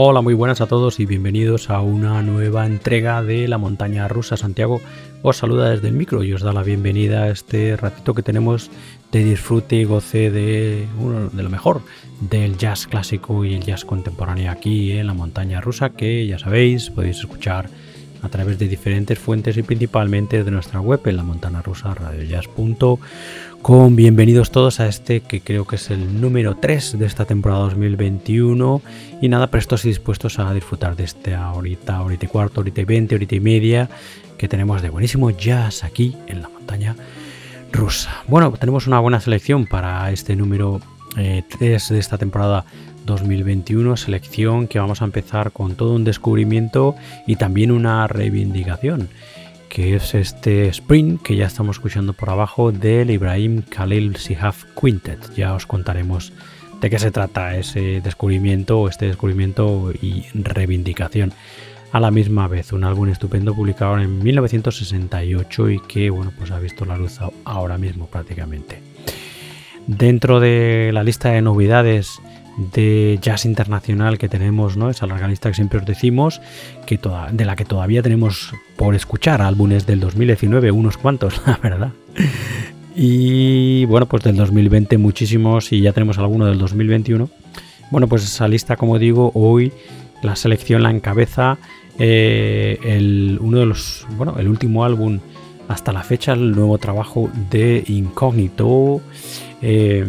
Hola, muy buenas a todos y bienvenidos a una nueva entrega de la montaña rusa. Santiago os saluda desde el micro y os da la bienvenida a este ratito que tenemos de disfrute y goce de, de lo mejor del jazz clásico y el jazz contemporáneo aquí en la montaña rusa que ya sabéis podéis escuchar a través de diferentes fuentes y principalmente de nuestra web en la montana rusa bienvenidos todos a este que creo que es el número 3 de esta temporada 2021 y nada prestos y dispuestos a disfrutar de este ahorita, ahorita y cuarto, ahorita y 20, ahorita y media que tenemos de buenísimo jazz aquí en la montaña rusa. Bueno, tenemos una buena selección para este número 3 eh, de esta temporada 2021, selección que vamos a empezar con todo un descubrimiento y también una reivindicación que es este Spring que ya estamos escuchando por abajo del Ibrahim Khalil Sihaf Quintet. Ya os contaremos de qué se trata ese descubrimiento, este descubrimiento y reivindicación a la misma vez. Un álbum estupendo publicado en 1968 y que bueno, pues ha visto la luz ahora mismo prácticamente. Dentro de la lista de novedades de jazz internacional que tenemos, ¿no? Esa larga lista que siempre os decimos, que de la que todavía tenemos por escuchar álbumes del 2019, unos cuantos, la verdad. Y bueno, pues del 2020 muchísimos y ya tenemos alguno del 2021. Bueno, pues esa lista, como digo, hoy la selección la encabeza eh, el, uno de los, bueno, el último álbum hasta la fecha, el nuevo trabajo de Incógnito. Eh,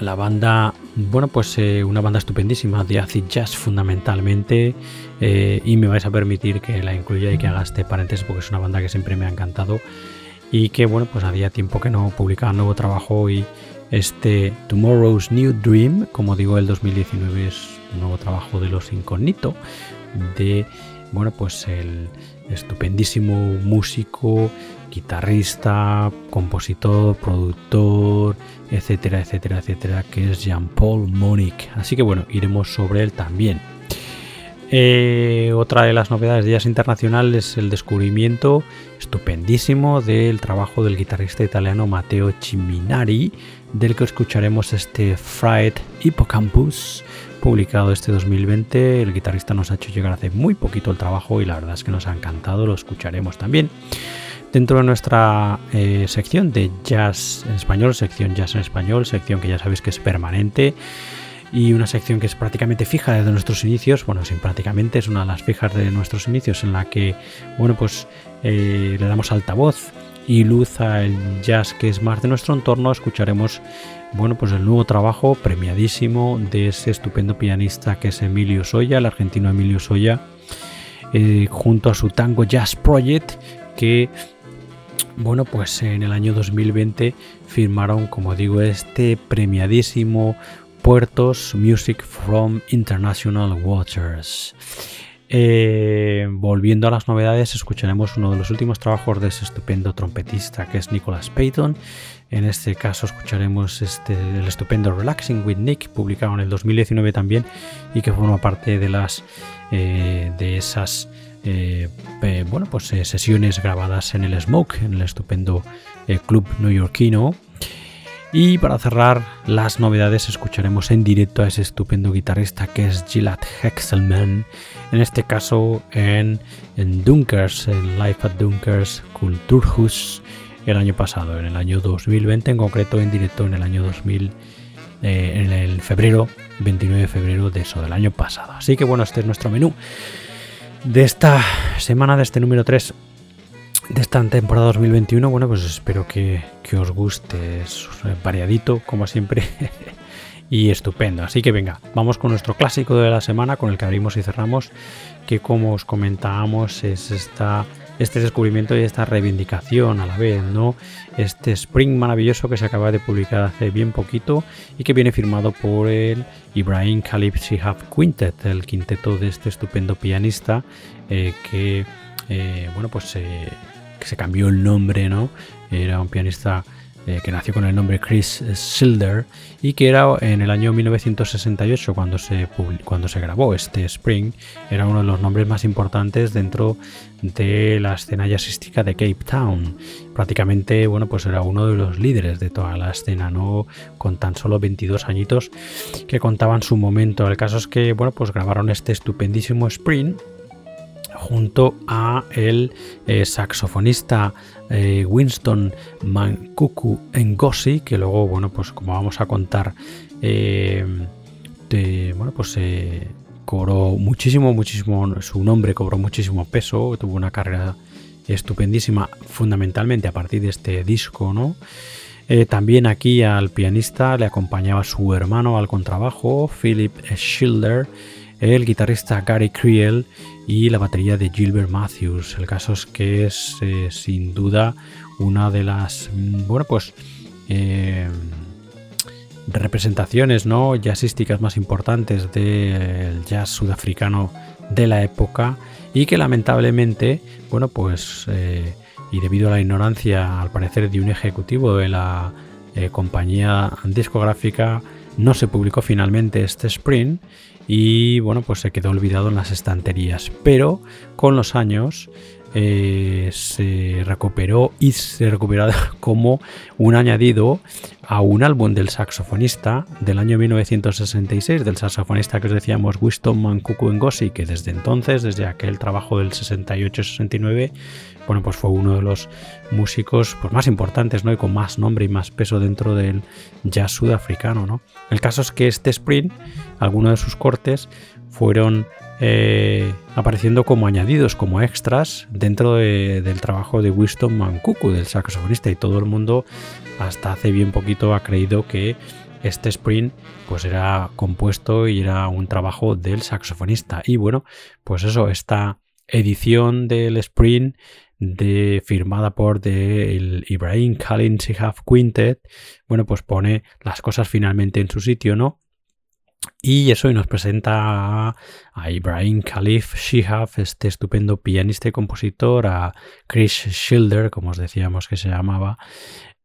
la banda, bueno, pues eh, una banda estupendísima de acid jazz fundamentalmente. Eh, y me vais a permitir que la incluya y que haga este paréntesis porque es una banda que siempre me ha encantado. Y que, bueno, pues había tiempo que no publicaba nuevo trabajo y este Tomorrow's New Dream, como digo, el 2019 es un nuevo trabajo de los Incógnito, de, bueno, pues el estupendísimo músico guitarrista, compositor, productor, etcétera, etcétera, etcétera, que es Jean-Paul Monique. Así que bueno, iremos sobre él también. Eh, otra de las novedades de Jazz Internacional es el descubrimiento estupendísimo del trabajo del guitarrista italiano Matteo Ciminari, del que escucharemos este Fried Hippocampus, publicado este 2020. El guitarrista nos ha hecho llegar hace muy poquito el trabajo y la verdad es que nos ha encantado, lo escucharemos también dentro de nuestra eh, sección de jazz en español, sección jazz en español, sección que ya sabéis que es permanente y una sección que es prácticamente fija desde nuestros inicios, bueno, sin prácticamente es una de las fijas de nuestros inicios en la que, bueno, pues eh, le damos altavoz y luz al jazz que es más de nuestro entorno, escucharemos, bueno, pues el nuevo trabajo premiadísimo de ese estupendo pianista que es Emilio Soya, el argentino Emilio Soya, eh, junto a su Tango Jazz Project, que bueno, pues en el año 2020 firmaron, como digo, este premiadísimo Puertos Music from International Waters. Eh, volviendo a las novedades, escucharemos uno de los últimos trabajos de ese estupendo trompetista que es Nicholas Payton. En este caso escucharemos este, el estupendo Relaxing with Nick, publicado en el 2019 también y que forma parte de las eh, de esas eh, bueno, pues eh, sesiones grabadas en el Smoke, en el estupendo eh, club neoyorquino. Y para cerrar las novedades escucharemos en directo a ese estupendo guitarrista que es Gilad Hexelman, en este caso en, en Dunkers, en Live at Dunkers Kulturhus el año pasado, en el año 2020, en concreto en directo en el año 2000, en el febrero, 29 de febrero de eso, del año pasado. Así que bueno, este es nuestro menú de esta semana, de este número 3 de esta temporada 2021. Bueno, pues espero que, os guste. Es variadito, como siempre. y estupendo. Así que venga, vamos con nuestro clásico de la semana, con el que abrimos y cerramos, que como os comentábamos es esta este descubrimiento y esta reivindicación a la vez, ¿no? Este Spring maravilloso que se acaba de publicar hace bien poquito y que viene firmado por el Ibrahim Khalib Shihab Quintet, el quinteto de este estupendo pianista eh, que, eh, bueno, pues que se cambió el nombre, ¿no? Era un pianista eh, que nació con el nombre Chris Schilder y que era en el año 1968 cuando se, cuando se grabó este Spring, era uno de los nombres más importantes dentro de la escena jazzística de Cape Town. Prácticamente, bueno, pues era uno de los líderes de toda la escena, ¿no? Con tan solo 22 añitos que contaban su momento. El caso es que, bueno, pues grabaron este estupendísimo Spring junto a el eh, saxofonista eh, Winston Mancucu Ngozi, que luego, bueno, pues como vamos a contar, eh, bueno, pues cobró muchísimo, muchísimo, su nombre cobró muchísimo peso, tuvo una carrera estupendísima, fundamentalmente a partir de este disco, ¿no? también aquí al pianista le acompañaba su hermano al contrabajo, Philip Schilder, el guitarrista Gary Creel y la batería de Gilbert Matthews. El caso es que es eh, sin duda una de las, mm, bueno, pues eh, representaciones no jazzísticas más importantes del jazz sudafricano de la época y que lamentablemente, bueno, pues eh, y debido a la ignorancia al parecer de un ejecutivo de la compañía discográfica, no se publicó finalmente este sprint y bueno, pues se quedó olvidado en las estanterías. Pero con los años eh, se recuperó y se recuperó como un añadido a un álbum del saxofonista del año 1966, del saxofonista que os decíamos Winston Mancucu Ngozi, que desde entonces, desde aquel trabajo del 68-69, bueno, pues fue uno de los músicos pues, más importantes, ¿no? Y con más nombre y más peso dentro del jazz sudafricano, ¿no? El caso es que este sprint, algunos de sus cortes, fueron eh, apareciendo como añadidos, como extras dentro del trabajo de Winston Mancucu, del saxofonista, y todo el mundo hasta hace bien poquito ha creído que este sprint pues era compuesto y era un trabajo del saxofonista. Y bueno, pues eso, esta edición del sprint de, firmada por el Ibrahim Khalil Shihab Quintet, bueno, pues pone las cosas finalmente en su sitio, ¿no? Y eso y nos presenta a, Ibrahim Khalif Shihab, este estupendo pianista y compositor, a Chris Schilder, como os decíamos que se llamaba,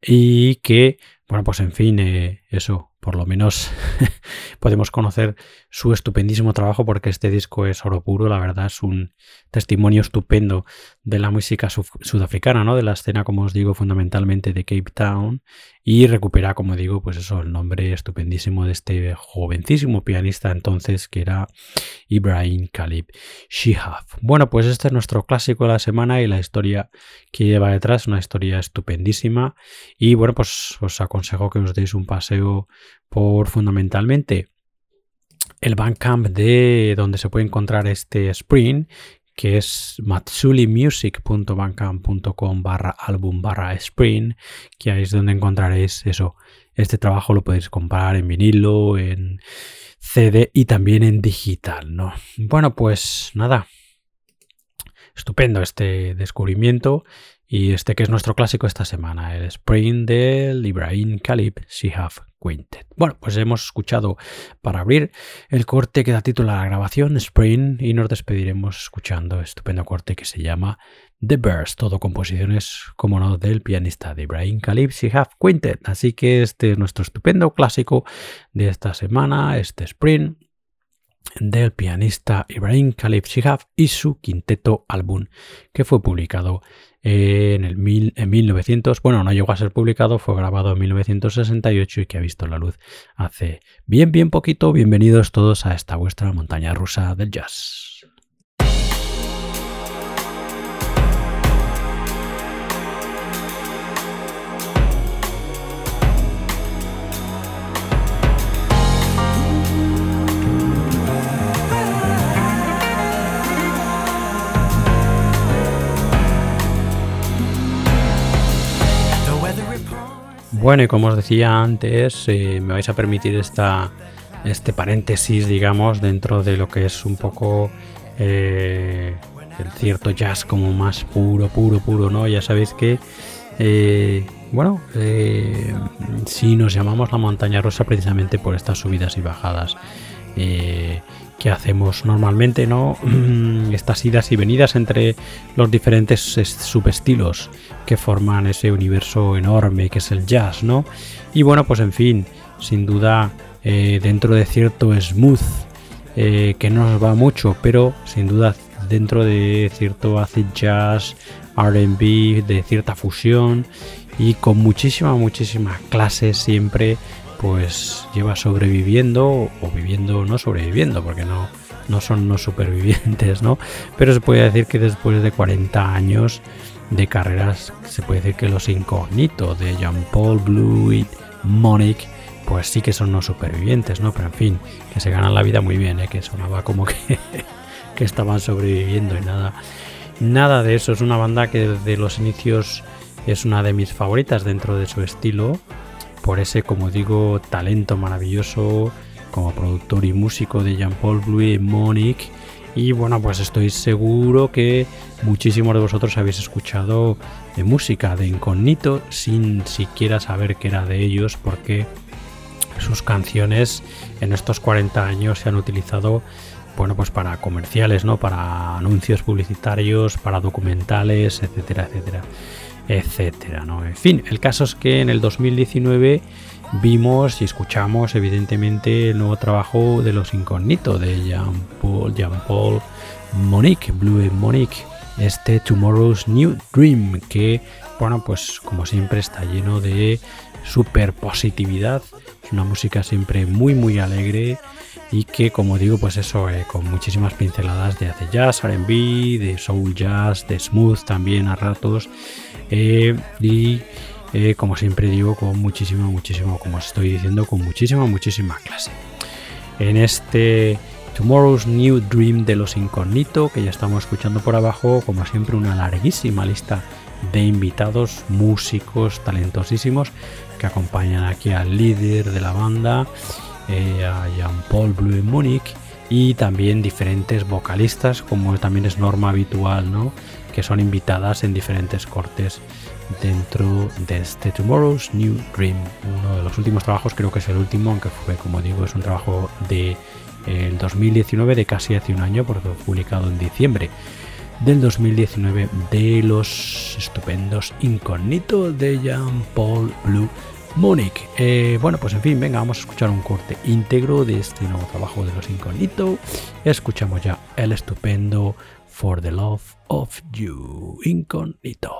y que, bueno, pues en fin, eh, eso, por lo menos podemos conocer su estupendísimo trabajo porque este disco es oro puro, la verdad es un testimonio estupendo de la música sudafricana, ¿no? De la escena, como os digo, fundamentalmente de Cape Town y recupera, como digo, pues eso, el nombre estupendísimo de este jovencísimo pianista entonces que era Ibrahim Khalib Shihab. Bueno, pues este es nuestro clásico de la semana y la historia que lleva detrás, una historia estupendísima y bueno, pues os aconsejo que os deis un paseo por fundamentalmente el Bandcamp de donde se puede encontrar este Spring, que es matsulimusic.bandcamp.com barra álbum barra Spring, que ahí es donde encontraréis eso. Este trabajo lo podéis comprar en vinilo, en CD y también en digital, ¿no? Bueno, pues nada. Estupendo este descubrimiento y este que es nuestro clásico esta semana, el Spring del Ibrahim Khalib Shihab Quintet. Bueno, pues hemos escuchado para abrir el corte que da título a la grabación, Spring, y nos despediremos escuchando estupendo corte que se llama The Birds, todo composiciones, como no, del pianista de Ibrahim Khalib Shihab Quintet. Así que este es nuestro estupendo clásico de esta semana, este Spring, del pianista Ibrahim Khalif Shihab y su quinteto álbum que fue publicado en el mil, en 1900, bueno, no llegó a ser publicado, fue grabado en 1968 y que ha visto la luz hace bien, bien poquito. Bienvenidos todos a esta vuestra montaña rusa del jazz. Bueno, y como os decía antes, eh, me vais a permitir esta, este paréntesis, digamos, dentro de lo que es un poco eh, el cierto jazz como más puro, puro, puro, ¿no? Ya sabéis que, eh, bueno, si nos llamamos la montaña rosa precisamente por estas subidas y bajadas que hacemos normalmente, ¿no? Estas idas y venidas entre los diferentes subestilos que forman ese universo enorme que es el jazz, ¿no? Y bueno, pues en fin, sin duda, eh, dentro de cierto smooth, eh, que no nos va mucho, pero sin duda dentro de cierto acid jazz, RB, de cierta fusión y con muchísima, muchísima clase siempre pues lleva sobreviviendo o viviendo, no sobreviviendo, porque no, no son no supervivientes, ¿no? Pero se puede decir que después de 40 años de carreras, se puede decir que los incógnitos de Jean-Paul Blue Monique, pues sí que son no supervivientes, ¿no? Pero en fin, que se ganan la vida muy bien, ¿eh? Que sonaba como que, que estaban sobreviviendo y nada. Nada de eso, es una banda que desde los inicios es una de mis favoritas dentro de su estilo por ese, como digo, talento maravilloso como productor y músico de Jean-Paul Blue y Monique. Y bueno, pues estoy seguro que muchísimos de vosotros habéis escuchado de música de Incognito sin siquiera saber que era de ellos, porque sus canciones en estos 40 años se han utilizado bueno, pues para comerciales, ¿no? Para anuncios publicitarios, para documentales, etcétera, etcétera etcétera. ¿no? En fin, el caso es que en el 2019 vimos y escuchamos evidentemente el nuevo trabajo de los incógnitos de Jean-Paul Jean -Paul Monique, Blue Monique, este Tomorrow's New Dream, que bueno, pues como siempre está lleno de super positividad, es una música siempre muy muy alegre y que como digo pues eso eh, con muchísimas pinceladas de hace jazz, R&B, de soul jazz, de smooth también a ratos eh, y eh, como siempre digo, con muchísimo, muchísimo, como os estoy diciendo, con muchísima, muchísima clase. En este Tomorrow's New Dream de los Incógnito, que ya estamos escuchando por abajo, como siempre, una larguísima lista de invitados, músicos talentosísimos que acompañan aquí al líder de la banda, eh, a Jean-Paul Blue Munich, y también diferentes vocalistas, como también es norma habitual, ¿no? Que son invitadas en diferentes cortes dentro de este Tomorrow's New Dream. Uno de los últimos trabajos, creo que es el último, aunque fue, como digo, es un trabajo de el 2019, de casi hace un año, porque fue publicado en diciembre del 2019 de los estupendos incógnitos de Jean Paul Blue Monique. Eh, bueno, pues en fin, venga, vamos a escuchar un corte íntegro de este nuevo trabajo de los incógnitos. Escuchamos ya el estupendo For the Love of You, incógnito.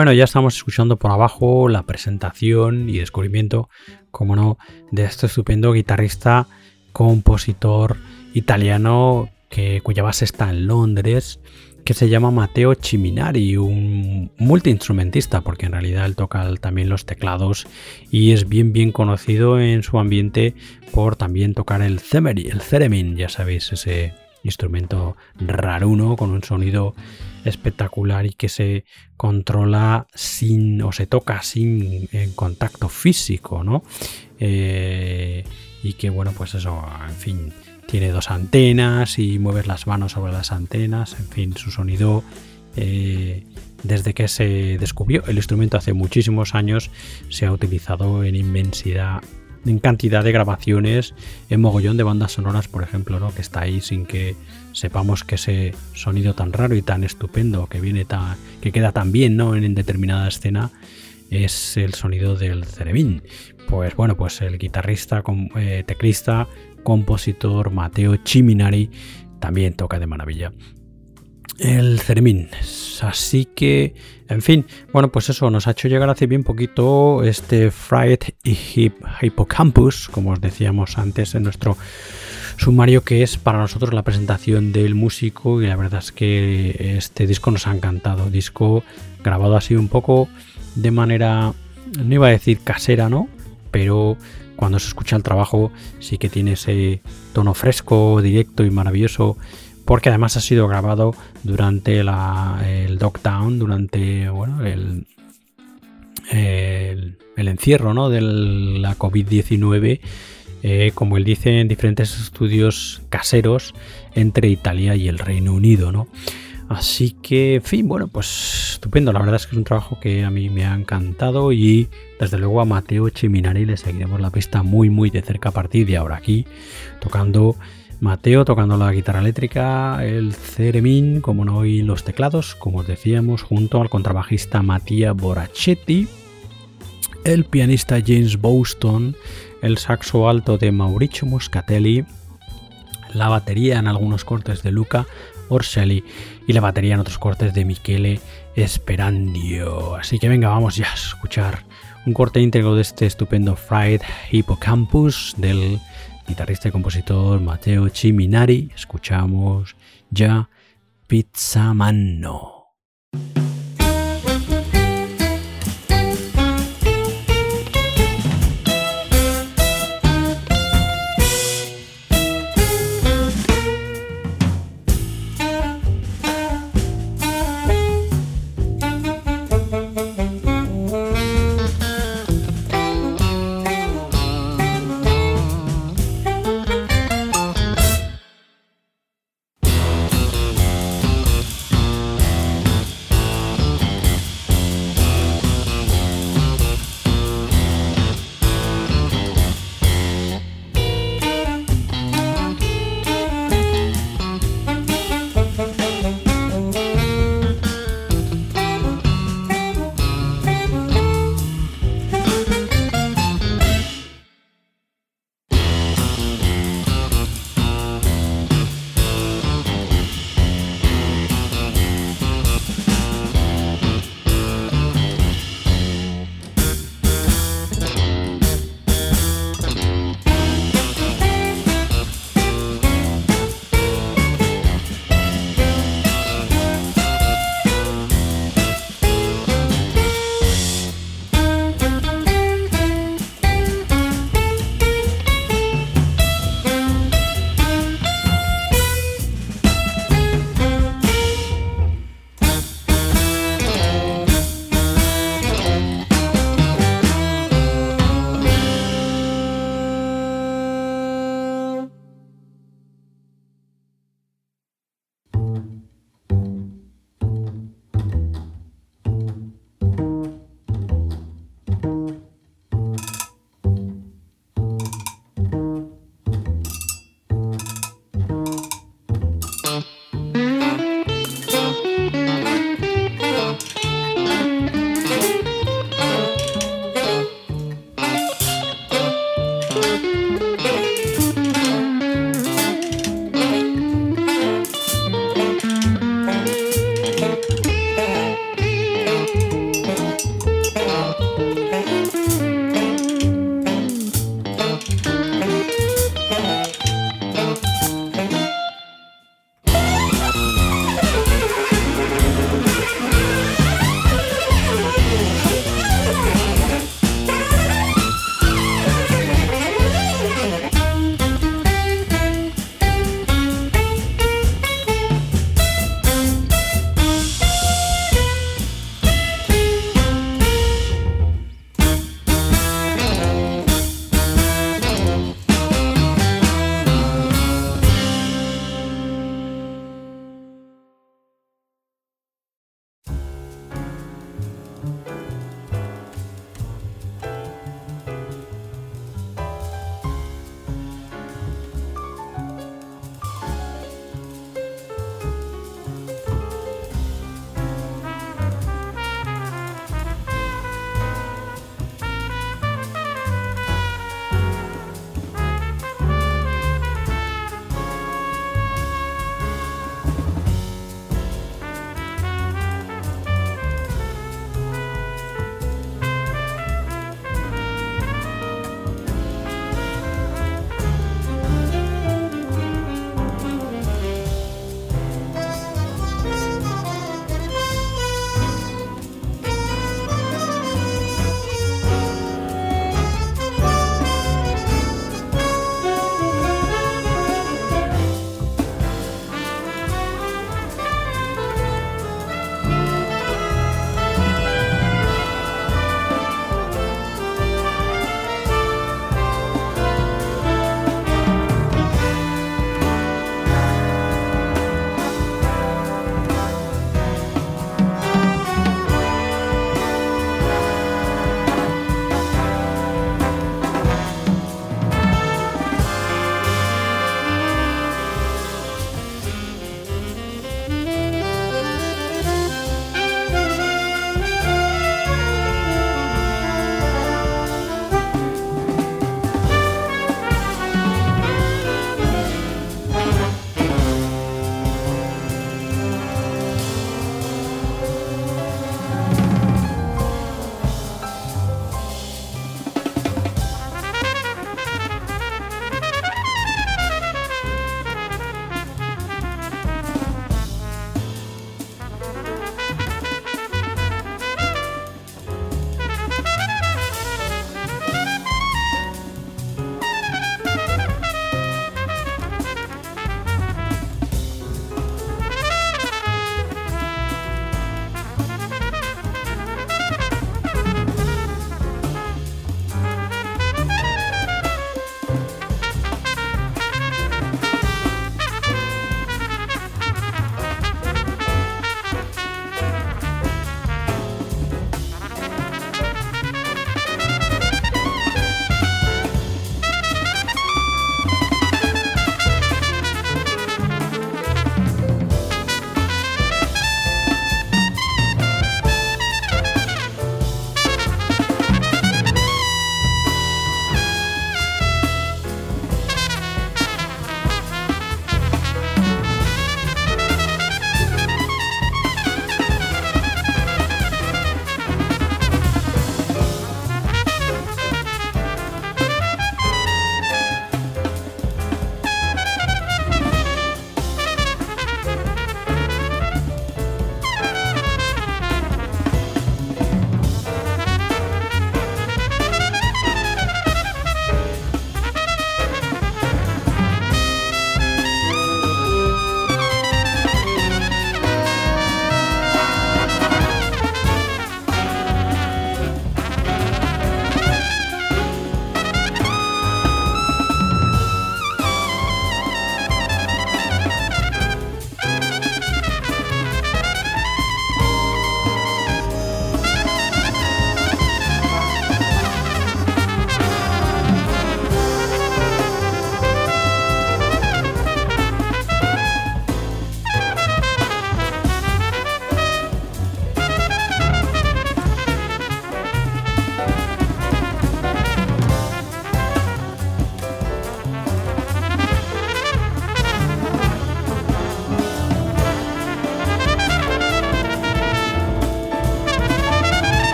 Bueno, ya estamos escuchando por abajo la presentación y descubrimiento, como no, de este estupendo guitarrista, compositor italiano que, cuya base está en Londres, que se llama Matteo Ciminari, un multiinstrumentista, porque en realidad él toca también los teclados y es bien bien conocido en su ambiente por también tocar el el theremin, ya sabéis, ese instrumento raruno con un sonido espectacular y que se controla sin o se toca sin en contacto físico, ¿no? Eh, y que bueno, pues eso, en fin, tiene dos antenas y mueves las manos sobre las antenas, en fin, su sonido eh, desde que se descubrió el instrumento hace muchísimos años se ha utilizado en inmensidad en cantidad de grabaciones en mogollón de bandas sonoras, por ejemplo, ¿no? que está ahí sin que sepamos que ese sonido tan raro y tan estupendo que viene tan, que queda tan bien ¿no? en, determinada escena es el sonido del cerebín. Pues bueno, pues el guitarrista, eh, teclista, compositor Mateo Chiminari también toca de maravilla el Ceremín. Así que, en fin, bueno, pues eso nos ha hecho llegar hace bien poquito este Fried Hippocampus, como os decíamos antes en nuestro sumario, que es para nosotros la presentación del músico y la verdad es que este disco nos ha encantado. Disco grabado así un poco de manera, no iba a decir casera, ¿no? Pero cuando se escucha el trabajo sí que tiene ese tono fresco, directo y maravilloso porque además ha sido grabado durante el lockdown, durante bueno, el, el, encierro ¿no? de la COVID-19, eh, como él dice, en diferentes estudios caseros entre Italia y el Reino Unido. ¿no? Así que, en fin, bueno, pues estupendo. La verdad es que es un trabajo que a mí me ha encantado y desde luego a Mateo Chiminari le seguiremos la pista muy, muy de cerca a partir de ahora aquí, tocando Mateo tocando la guitarra eléctrica, el ceremín, como no, y los teclados, como os decíamos, junto al contrabajista Mattia Borachetti, el pianista James Boston, el saxo alto de Mauricio Moscatelli, la batería en algunos cortes de Luca Orselli y la batería en otros cortes de Michele Esperandio. Así que venga, vamos ya a escuchar un corte íntegro de este estupendo Fried Hippocampus del guitarrista y compositor Mateo Chiminari, escuchamos ya Pizza Manno.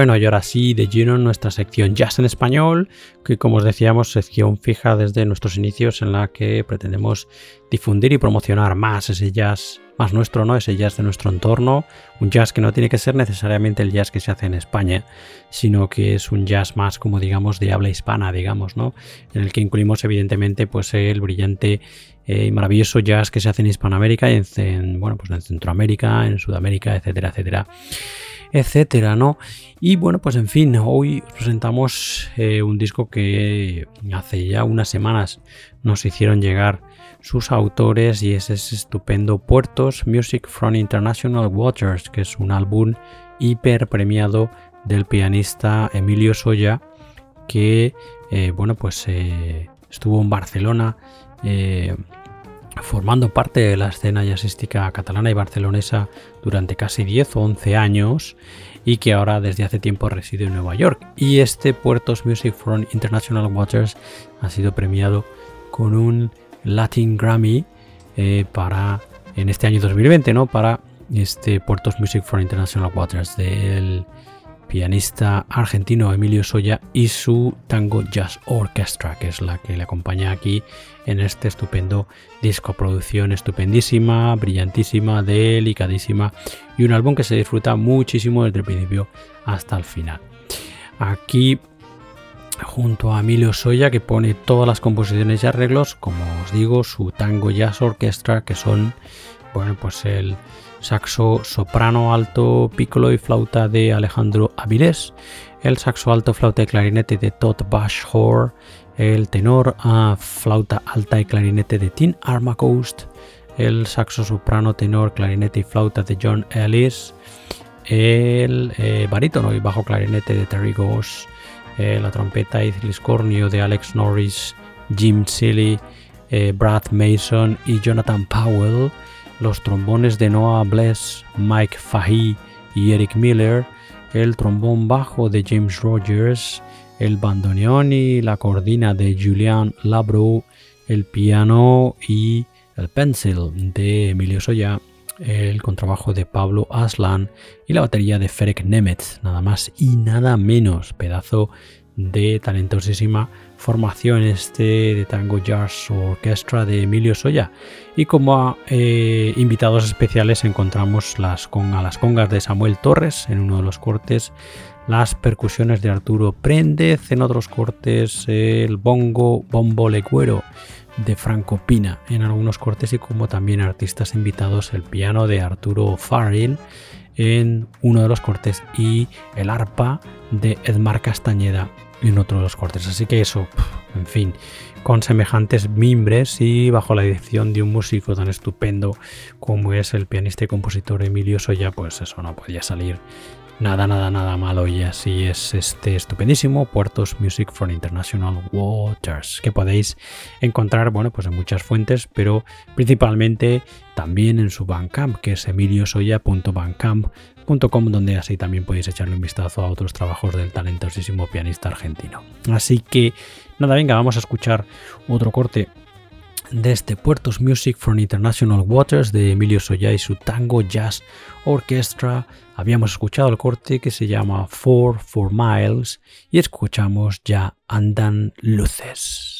Bueno, y ahora sí, de lleno en nuestra sección Jazz en Español, que como os decíamos, sección fija desde nuestros inicios en la que pretendemos difundir y promocionar más ese jazz más nuestro, ¿no? Ese jazz de nuestro entorno, un jazz que no tiene que ser necesariamente el jazz que se hace en España, sino que es un jazz más como digamos de habla hispana, digamos, ¿no? En el que incluimos evidentemente pues el brillante eh, y maravilloso jazz que se hace en Hispanoamérica y en, bueno, pues en Centroamérica, en Sudamérica, etcétera, etcétera etcétera, ¿no? Y bueno, pues en fin, hoy presentamos eh, un disco que hace ya unas semanas nos hicieron llegar sus autores y es ese estupendo Puertos Music from International Waters, que es un álbum hiper premiado del pianista Emilio Soya, que eh, bueno, pues eh, estuvo en Barcelona formando parte de la escena jazzística catalana y barcelonesa durante casi 10 o 11 años y que ahora desde hace tiempo reside en Nueva York. Y este Puertos Music from International Waters ha sido premiado con un Latin Grammy eh, para en este año 2020, ¿no? Para este Puertos Music from International Waters del pianista argentino Emilio Soya y su Tango Jazz Orchestra, que es la que le acompaña aquí en este estupendo disco. Producción estupendísima, brillantísima, delicadísima y un álbum que se disfruta muchísimo desde el principio hasta el final. Aquí junto a Emilio Soya que pone todas las composiciones y arreglos, como os digo, su Tango Jazz Orchestra, que son, bueno, pues el saxo soprano, alto, piccolo y flauta de Alejandro Avilés, el saxo alto, flauta y clarinete de Todd Bashor, el tenor, a flauta alta y clarinete de Tim Armacost, el saxo soprano, tenor, clarinete y flauta de John Ellis, el eh, barítono y bajo clarinete de Terry Goss, eh, la trompeta y cornio de Alex Norris, Jim Seeley, eh, Brad Mason y Jonathan Powell, los trombones de Noah Bless, Mike Fahey y Eric Miller, el trombón bajo de James Rogers, el bandoneón y la cordina de Julian Labro, el piano y el pencil de Emilio Soya, el contrabajo de Pablo Aslan y la batería de Ferek Nemetz, nada más y nada menos, pedazo de talentosísima formación este de Tango Jazz Orchestra de Emilio Soya. Y como eh, invitados especiales encontramos las, las congas de Samuel Torres en uno de los cortes, las percusiones de Arturo Préndez en otros cortes, el bongo bombo lecuero de Franco Pina en algunos cortes y como también artistas invitados el piano de Arturo Farrell en uno de los cortes y el arpa de Edmar Castañeda en otro de los cortes. Así que eso, en fin, con semejantes mimbres y bajo la dirección de un músico tan estupendo como es el pianista y compositor Emilio Soya, pues eso no podía salir nada, nada, nada malo y así es este estupendísimo Puertos Music from International Waters que podéis encontrar, bueno, pues en muchas fuentes, pero principalmente también en su Bandcamp, que es emiliosoya.bandcamp.com, donde así también podéis echarle un vistazo a otros trabajos del talentosísimo pianista argentino. Así que, nada, venga, vamos a escuchar otro corte de este Puertos Music from International Waters de Emilio Soya y su Tango Jazz Orchestra. Habíamos escuchado el corte que se llama Four for Miles y escuchamos ya Andan Luces.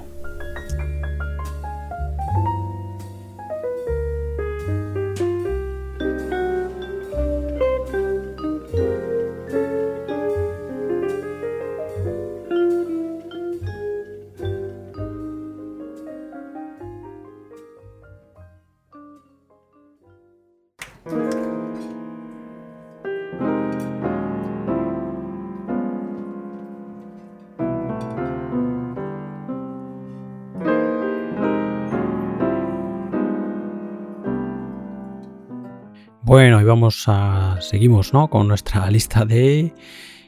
Seguimos. Con nuestra lista de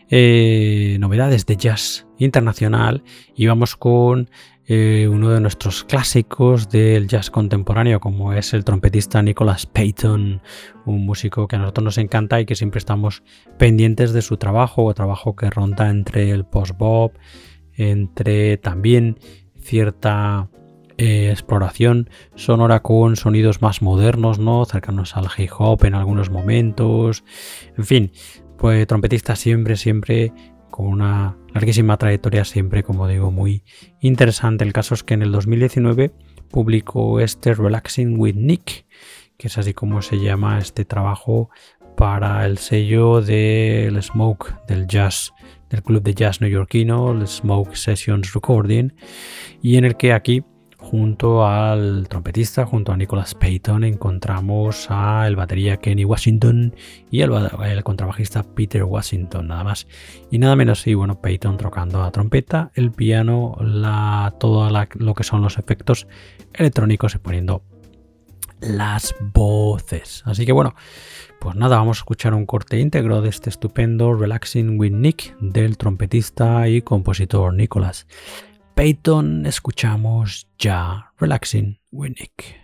eh, novedades de jazz internacional. Y vamos con eh, uno de nuestros clásicos del jazz contemporáneo, como es el trompetista Nicholas Payton, un músico que a nosotros nos encanta y que siempre estamos pendientes de su trabajo, o trabajo que ronda entre el post-bop, entre también cierta eh, exploración sonora con sonidos más modernos, ¿no? Cercanos al hip hop en algunos momentos. En fin, pues trompetista siempre, siempre con una larguísima trayectoria, siempre, como digo, muy interesante. El caso es que en el 2019 publicó este Relaxing with Nick, que es así como se llama este trabajo para el sello del Smoke del Jazz, del club de jazz neoyorquino, el Smoke Sessions Recording, y en el que aquí junto al trompetista, junto a Nicholas Payton, encontramos al batería Kenny Washington y el, contrabajista Peter Washington, nada más y nada menos. Y bueno, Payton tocando la trompeta, el piano, la, todo lo que son los efectos electrónicos y poniendo las voces. Así que bueno, pues nada, vamos a escuchar un corte íntegro de este estupendo Relaxing with Nick del trompetista y compositor Nicholas. Peyton escuchamos ya Relaxing Winnick.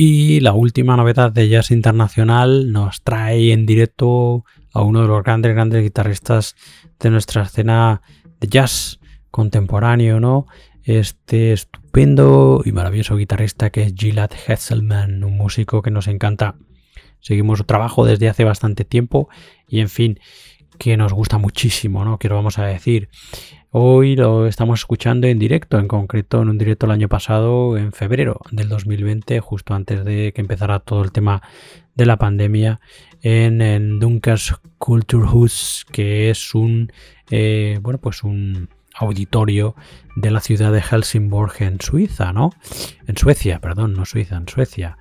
Y la última novedad de Jazz Internacional nos trae en directo a uno de los grandes, grandes guitarristas de nuestra escena de jazz contemporáneo, ¿no? Este estupendo y maravilloso guitarrista que es Gilad Hesselman, un músico que nos encanta. Seguimos su trabajo desde hace bastante tiempo y en fin, que nos gusta muchísimo, ¿no? Que lo vamos a decir. Hoy lo estamos escuchando en directo, en concreto en un directo el año pasado, en febrero del 2020, justo antes de que empezara todo el tema de la pandemia, en, en Dunkers Kulturhus, que es un, eh, bueno, pues un auditorio de la ciudad de Helsingborg en Suiza, ¿no? En Suecia, perdón, no Suiza, en Suecia.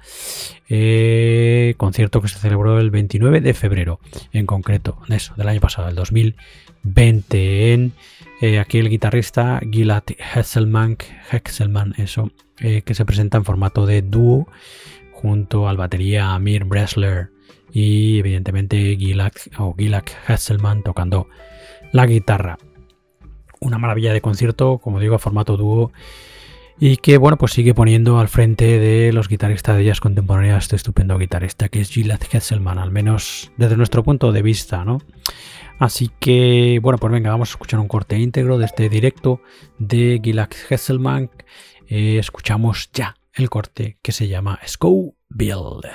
Eh, concierto que se celebró el 29 de febrero, en concreto, eso, del año pasado, el 2020, en eh, aquí el guitarrista Gilad Hesselman, Hexelman, eso, eh, que se presenta en formato de dúo junto al batería Amir Bresler y evidentemente Gilad, o tocando la guitarra una maravilla de concierto, como digo, a formato dúo. Y que bueno, pues sigue poniendo al frente de los guitarristas de jazz contemporánea este estupendo guitarrista que es Gilad Hesselman, al menos desde nuestro punto de vista, ¿no? Así que, bueno, pues venga, vamos a escuchar un corte íntegro de este directo de Gilad Hesselman. Eh, escuchamos ya el corte que se llama Scow Build.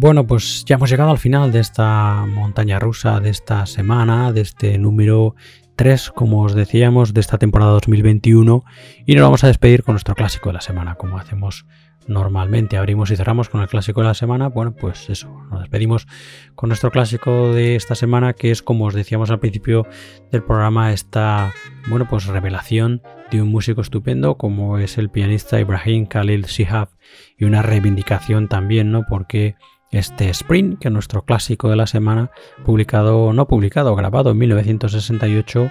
Bueno, pues ya hemos llegado al final de esta montaña rusa, de esta semana, de este número 3, como os decíamos, de esta temporada 2021. Y nos vamos a despedir con nuestro clásico de la semana, como hacemos normalmente. Abrimos y cerramos con el clásico de la semana. Bueno, pues eso, nos despedimos con nuestro clásico de esta semana, que es, como os decíamos al principio del programa, esta, bueno, pues revelación de un músico estupendo como es el pianista Ibrahim Khalil Shihab y una reivindicación también, ¿no? Porque este Sprint, que es nuestro clásico de la semana, publicado, no publicado, grabado en 1968,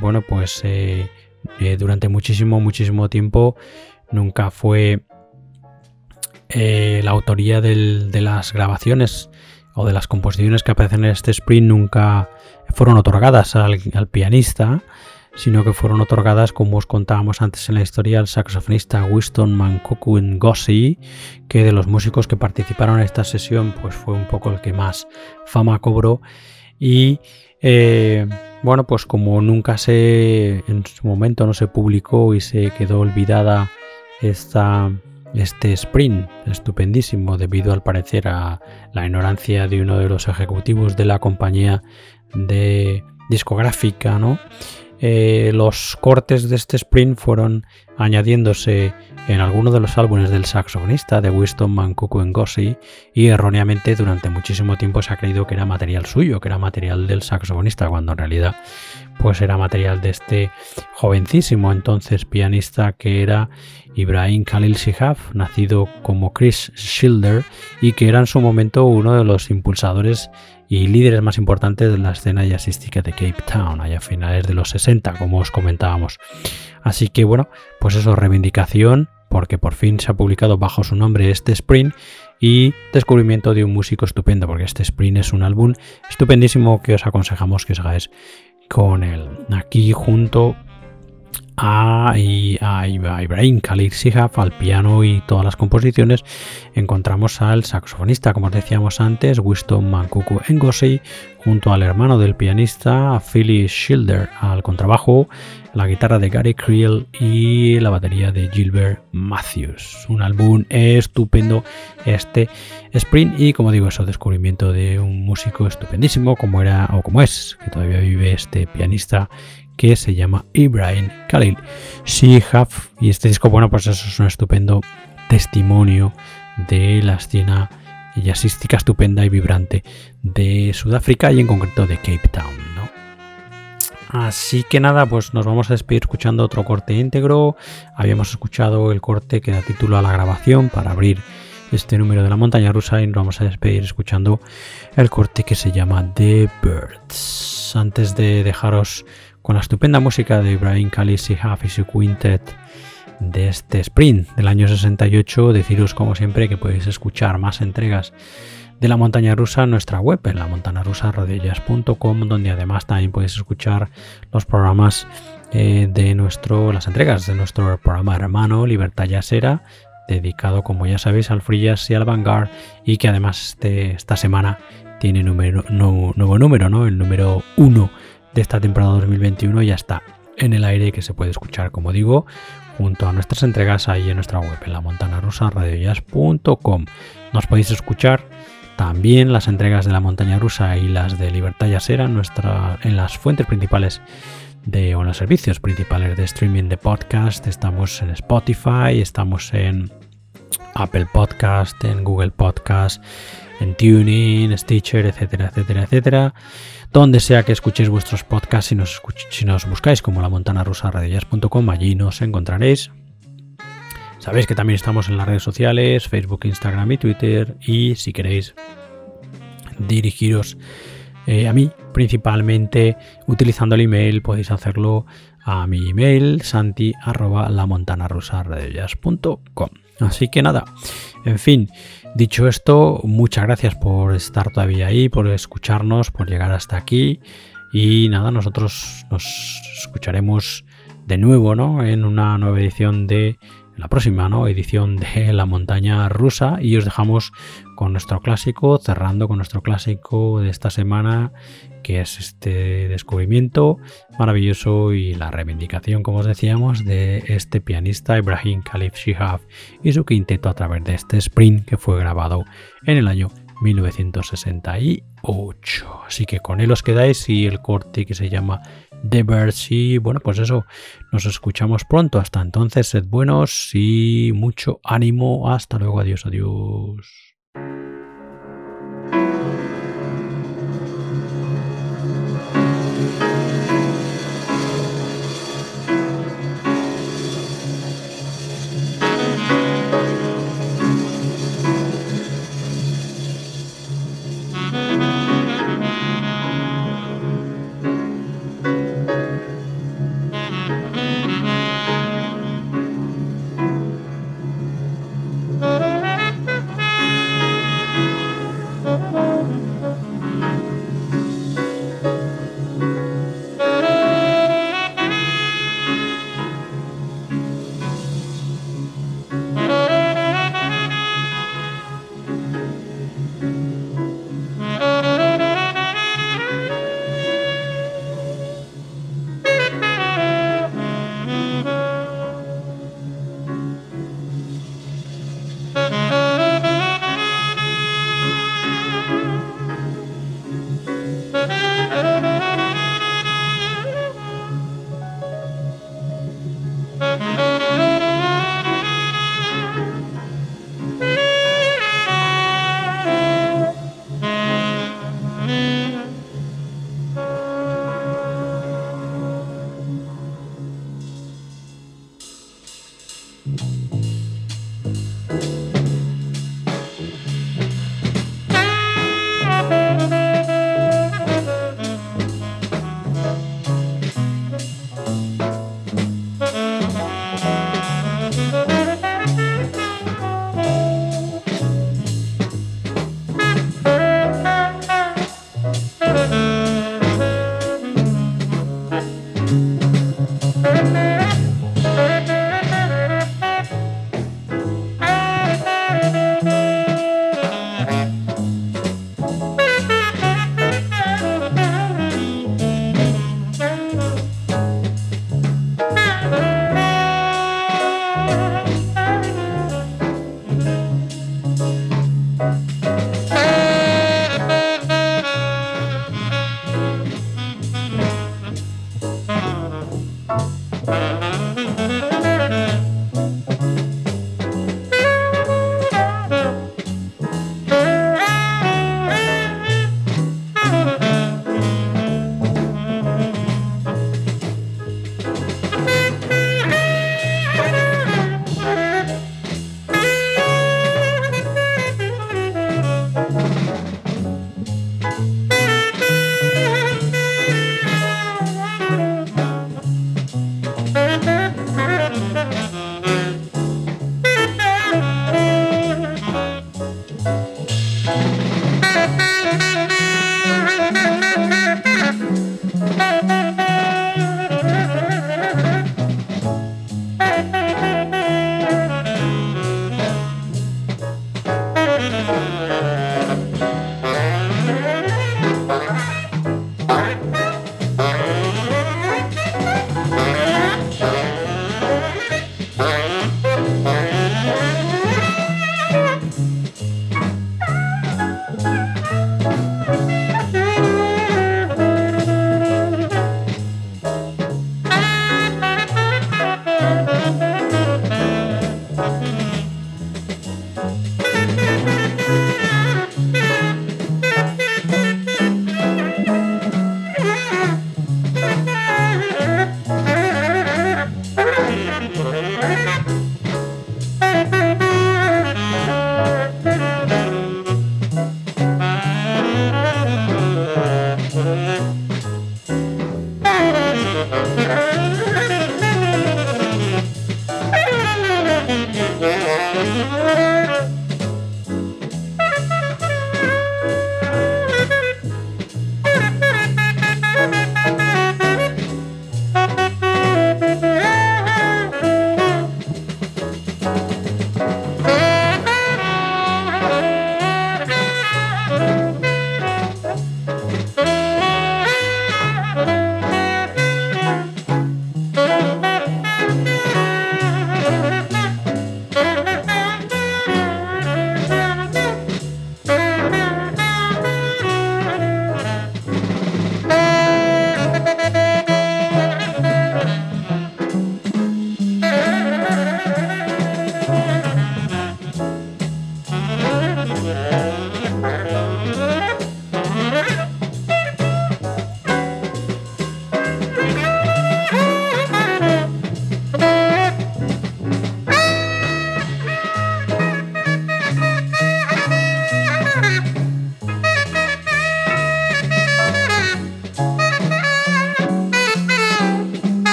bueno, pues eh, eh, durante muchísimo, muchísimo tiempo nunca fue eh, la autoría de las grabaciones o de las composiciones que aparecen en este sprint nunca fueron otorgadas al, al pianista, sino que fueron otorgadas, como os contábamos antes en la historia, al saxofonista Winston Mankoku Ngozi, que de los músicos que participaron en esta sesión, pues fue un poco el que más fama cobró. Y eh, bueno, pues como nunca se, en su momento no se publicó y se quedó olvidada esta, este sprint estupendísimo debido al parecer a la ignorancia de uno de los ejecutivos de la compañía de discográfica, ¿no? Eh, los cortes de este sprint fueron añadiéndose en algunos de los álbumes del saxofonista de Winston Mancuco Ngozi y erróneamente durante muchísimo tiempo se ha creído que era material suyo, que era material del saxofonista, cuando en realidad pues era material de este jovencísimo entonces pianista que era Ibrahim Khalil Shihab, nacido como Chris Schilder y que era en su momento uno de los impulsadores y líderes más importantes de la escena jazzística de Cape Town, allá a finales de los 60, como os comentábamos. Así que bueno, pues eso, reivindicación, porque por fin se ha publicado bajo su nombre este sprint y descubrimiento de un músico estupendo, porque este sprint es un álbum estupendísimo que os aconsejamos que os hagáis con él. Aquí junto a, Ibrahim Khalil Sihab al piano y todas las composiciones, encontramos al saxofonista, como decíamos antes, Winston Mancuku Ngozi, junto al hermano del pianista, Philly Schilder, al contrabajo, la guitarra de Gary Creel y la batería de Gilbert Matthews. Un álbum estupendo este sprint y como digo, eso descubrimiento de un músico estupendísimo como era o como es, que todavía vive este pianista que se llama Ibrahim Khalil Shihab. Y este disco, bueno, pues eso es un estupendo testimonio de la escena jazzística estupenda y vibrante de Sudáfrica y en concreto de Cape Town. Así que nada, pues nos vamos a despedir escuchando otro corte íntegro. Habíamos escuchado el corte que da título a la grabación para abrir este número de la montaña rusa y nos vamos a despedir escuchando el corte que se llama The Birds. Antes de dejaros con la estupenda música de Ibrahim Khalil y su quintet de este sprint del año 68, deciros como siempre que podéis escuchar más entregas de la montaña rusa en nuestra web, en la donde además también podéis escuchar los programas eh, de nuestro, las entregas de nuestro programa hermano Libertad Yasera, dedicado, como ya sabéis, al free y al vanguard, y que además este, esta semana tiene nuevo número, ¿no? El número 1 de esta temporada 2021 ya está en el aire que se puede escuchar, como digo, junto a nuestras entregas ahí en nuestra web, en la montana rusa radiojazz.com. Nos podéis escuchar también las entregas de la montaña rusa y las de Libertad Yasera en, nuestra, en las fuentes principales de o los servicios principales de streaming de podcast. Estamos en Spotify, estamos en Apple Podcast, en Google Podcast, en Tuning, Stitcher, etcétera, etcétera, etcétera donde sea que escuchéis vuestros podcasts, si nos, buscáis como la montana rusa radiollas.com, allí nos encontraréis. Sabéis que también estamos en las redes sociales, Facebook, Instagram y Twitter, y si queréis dirigiros eh, a mí, principalmente utilizando el email, podéis hacerlo a mi email santi arroba Así que nada, en fin, Dicho esto, muchas gracias por estar todavía ahí, por escucharnos, por llegar hasta aquí. Y nada, nosotros nos escucharemos de nuevo, ¿no? En una nueva edición de la próxima, ¿no? Edición de La Montaña Rusa. Y os dejamos con nuestro clásico, cerrando con nuestro clásico de esta semana, que es este descubrimiento maravilloso y la reivindicación, como os decíamos, de este pianista Ibrahim Khalif Shihab y su quinteto a través de este sprint que fue grabado en el año 1968. Así que con él os quedáis y el corte que se llama The Birds y bueno, pues eso, nos escuchamos pronto. Hasta entonces, sed buenos y mucho ánimo. Hasta luego, adiós, adiós.